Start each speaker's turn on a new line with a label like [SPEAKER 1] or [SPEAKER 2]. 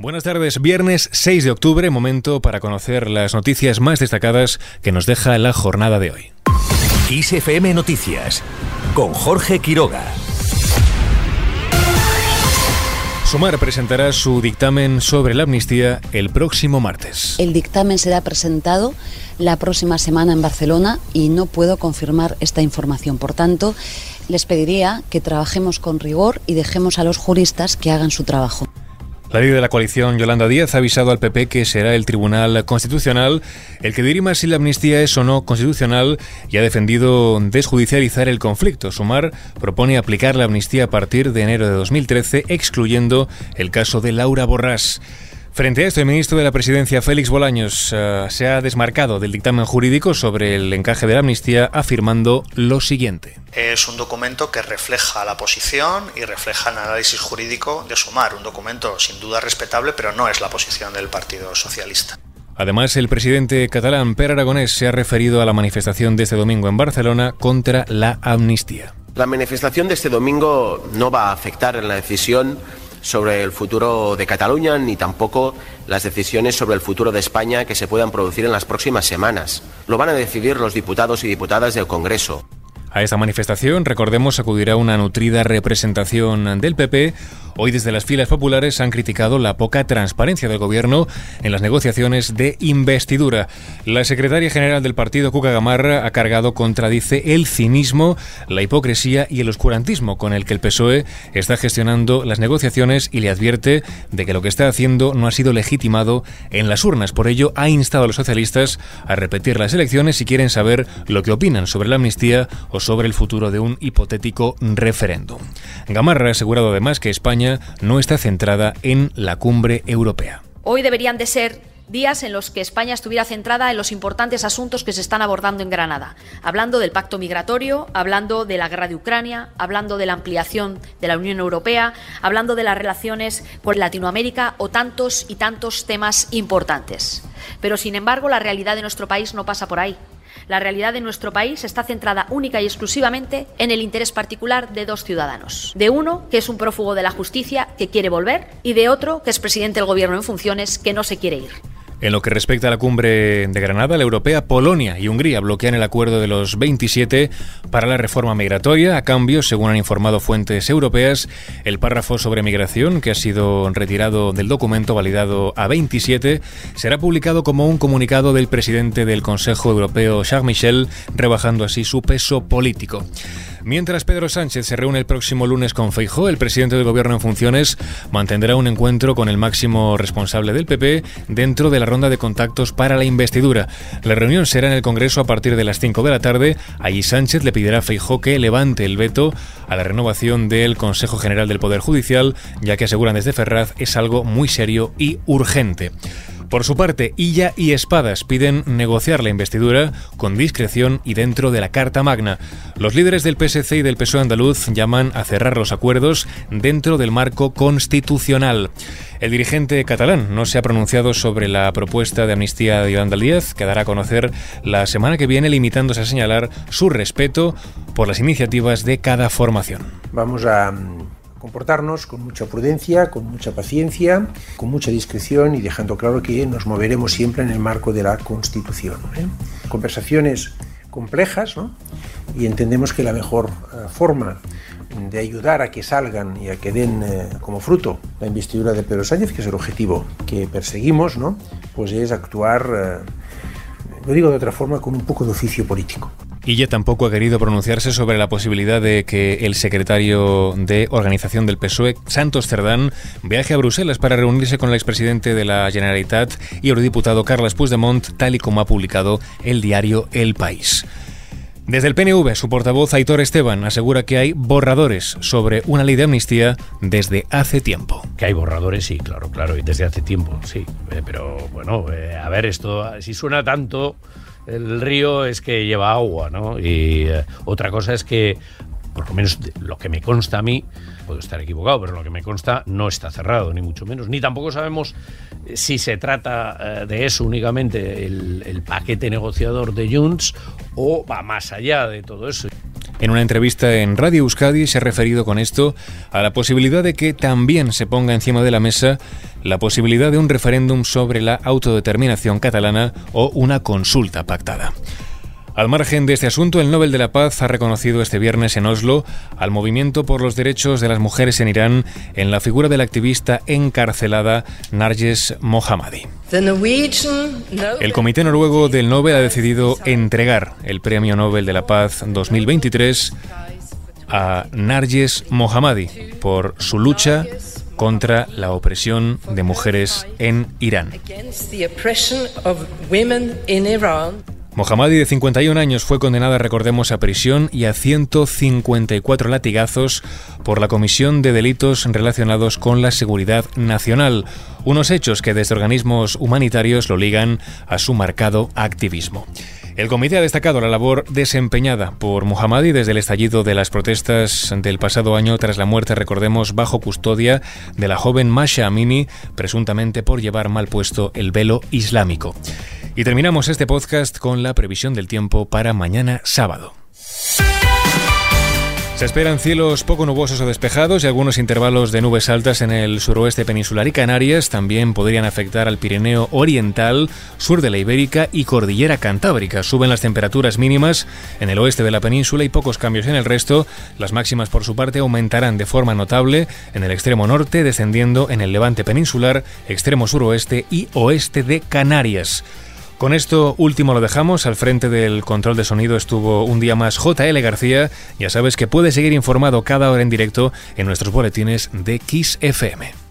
[SPEAKER 1] Buenas tardes, viernes 6 de octubre, momento para conocer las noticias más destacadas que nos deja la jornada de hoy.
[SPEAKER 2] ISFM Noticias con Jorge Quiroga.
[SPEAKER 1] Sumar presentará su dictamen sobre la amnistía el próximo martes.
[SPEAKER 3] El dictamen será presentado la próxima semana en Barcelona y no puedo confirmar esta información. Por tanto, les pediría que trabajemos con rigor y dejemos a los juristas que hagan su trabajo.
[SPEAKER 1] La líder de la coalición, Yolanda Díaz, ha avisado al PP que será el Tribunal Constitucional el que dirima si la amnistía es o no constitucional y ha defendido desjudicializar el conflicto. Sumar propone aplicar la amnistía a partir de enero de 2013, excluyendo el caso de Laura Borrás. Frente a esto, el ministro de la Presidencia, Félix Bolaños, uh, se ha desmarcado del dictamen jurídico sobre el encaje de la amnistía, afirmando lo siguiente.
[SPEAKER 4] Es un documento que refleja la posición y refleja el análisis jurídico de Sumar, un documento sin duda respetable, pero no es la posición del Partido Socialista.
[SPEAKER 1] Además, el presidente catalán Per Aragonés se ha referido a la manifestación de este domingo en Barcelona contra la amnistía.
[SPEAKER 5] La manifestación de este domingo no va a afectar en la decisión sobre el futuro de Cataluña ni tampoco las decisiones sobre el futuro de España que se puedan producir en las próximas semanas. Lo van a decidir los diputados y diputadas del Congreso.
[SPEAKER 1] A esta manifestación, recordemos, acudirá una nutrida representación del PP Hoy desde las filas populares han criticado la poca transparencia del gobierno en las negociaciones de investidura. La secretaria general del partido, Cuca Gamarra, ha cargado contra, dice, el cinismo, la hipocresía y el oscurantismo con el que el PSOE está gestionando las negociaciones y le advierte de que lo que está haciendo no ha sido legitimado en las urnas. Por ello, ha instado a los socialistas a repetir las elecciones si quieren saber lo que opinan sobre la amnistía o sobre el futuro de un hipotético referéndum. Gamarra ha asegurado además que España no está centrada en la cumbre europea.
[SPEAKER 6] Hoy deberían de ser días en los que España estuviera centrada en los importantes asuntos que se están abordando en Granada, hablando del pacto migratorio, hablando de la guerra de Ucrania, hablando de la ampliación de la Unión Europea, hablando de las relaciones con Latinoamérica o tantos y tantos temas importantes. Pero, sin embargo, la realidad de nuestro país no pasa por ahí. La realidad de nuestro país está centrada única y exclusivamente en el interés particular de dos ciudadanos. De uno, que es un prófugo de la justicia que quiere volver, y de otro, que es presidente del Gobierno en funciones que no se quiere ir.
[SPEAKER 1] En lo que respecta a la cumbre de Granada, la europea, Polonia y Hungría bloquean el acuerdo de los 27 para la reforma migratoria. A cambio, según han informado fuentes europeas, el párrafo sobre migración, que ha sido retirado del documento validado a 27, será publicado como un comunicado del presidente del Consejo Europeo, Charles Michel, rebajando así su peso político. Mientras Pedro Sánchez se reúne el próximo lunes con Feijó, el presidente del gobierno en funciones mantendrá un encuentro con el máximo responsable del PP dentro de la ronda de contactos para la investidura. La reunión será en el Congreso a partir de las 5 de la tarde. Allí Sánchez le pedirá a Feijó que levante el veto a la renovación del Consejo General del Poder Judicial, ya que aseguran desde Ferraz es algo muy serio y urgente. Por su parte, Illa y Espadas piden negociar la investidura con discreción y dentro de la Carta Magna. Los líderes del PSC y del PSOE andaluz llaman a cerrar los acuerdos dentro del marco constitucional. El dirigente catalán no se ha pronunciado sobre la propuesta de amnistía de Iván que dará a conocer la semana que viene, limitándose a señalar su respeto por las iniciativas de cada formación.
[SPEAKER 7] Vamos a comportarnos con mucha prudencia, con mucha paciencia, con mucha discreción y dejando claro que nos moveremos siempre en el marco de la Constitución. ¿eh? Conversaciones complejas ¿no? y entendemos que la mejor uh, forma de ayudar a que salgan y a que den eh, como fruto la investidura de Pedro Sánchez, que es el objetivo que perseguimos, ¿no? pues es actuar, eh, lo digo de otra forma, con un poco de oficio político.
[SPEAKER 1] Y ella tampoco ha querido pronunciarse sobre la posibilidad de que el secretario de organización del PSOE, Santos Cerdán, viaje a Bruselas para reunirse con el expresidente de la Generalitat y eurodiputado Carles Puigdemont, tal y como ha publicado el diario El País. Desde el PNV, su portavoz Aitor Esteban asegura que hay borradores sobre una ley de amnistía desde hace tiempo.
[SPEAKER 8] Que hay borradores, sí, claro, claro, y desde hace tiempo, sí. Eh, pero bueno, eh, a ver, esto, si suena tanto, el río es que lleva agua, ¿no? Y eh, otra cosa es que, por lo menos lo que me consta a mí, puedo estar equivocado, pero lo que me consta no está cerrado, ni mucho menos. Ni tampoco sabemos si se trata eh, de eso únicamente el, el paquete negociador de Junts o va más allá de todo eso.
[SPEAKER 1] En una entrevista en Radio Euskadi se ha referido con esto a la posibilidad de que también se ponga encima de la mesa la posibilidad de un referéndum sobre la autodeterminación catalana o una consulta pactada. Al margen de este asunto, el Nobel de la Paz ha reconocido este viernes en Oslo al movimiento por los derechos de las mujeres en Irán en la figura de la activista encarcelada Narges Mohammadi. El Comité Noruego del Nobel ha decidido entregar el Premio Nobel de la Paz 2023 a Narges Mohammadi por su lucha contra la opresión de mujeres en Irán. Mohammadi, de 51 años, fue condenada, recordemos, a prisión y a 154 latigazos por la comisión de delitos relacionados con la seguridad nacional, unos hechos que desde organismos humanitarios lo ligan a su marcado activismo. El comité ha destacado la labor desempeñada por Mohammadi desde el estallido de las protestas del pasado año tras la muerte, recordemos, bajo custodia de la joven Masha Amini, presuntamente por llevar mal puesto el velo islámico. Y terminamos este podcast con la previsión del tiempo para mañana sábado. Se esperan cielos poco nubosos o despejados y algunos intervalos de nubes altas en el suroeste peninsular y Canarias también podrían afectar al Pirineo Oriental, sur de la Ibérica y Cordillera Cantábrica. Suben las temperaturas mínimas en el oeste de la península y pocos cambios en el resto. Las máximas por su parte aumentarán de forma notable en el extremo norte, descendiendo en el levante peninsular, extremo suroeste y oeste de Canarias. Con esto último lo dejamos. Al frente del control de sonido estuvo un día más JL García. Ya sabes que puedes seguir informado cada hora en directo en nuestros boletines de Kiss FM.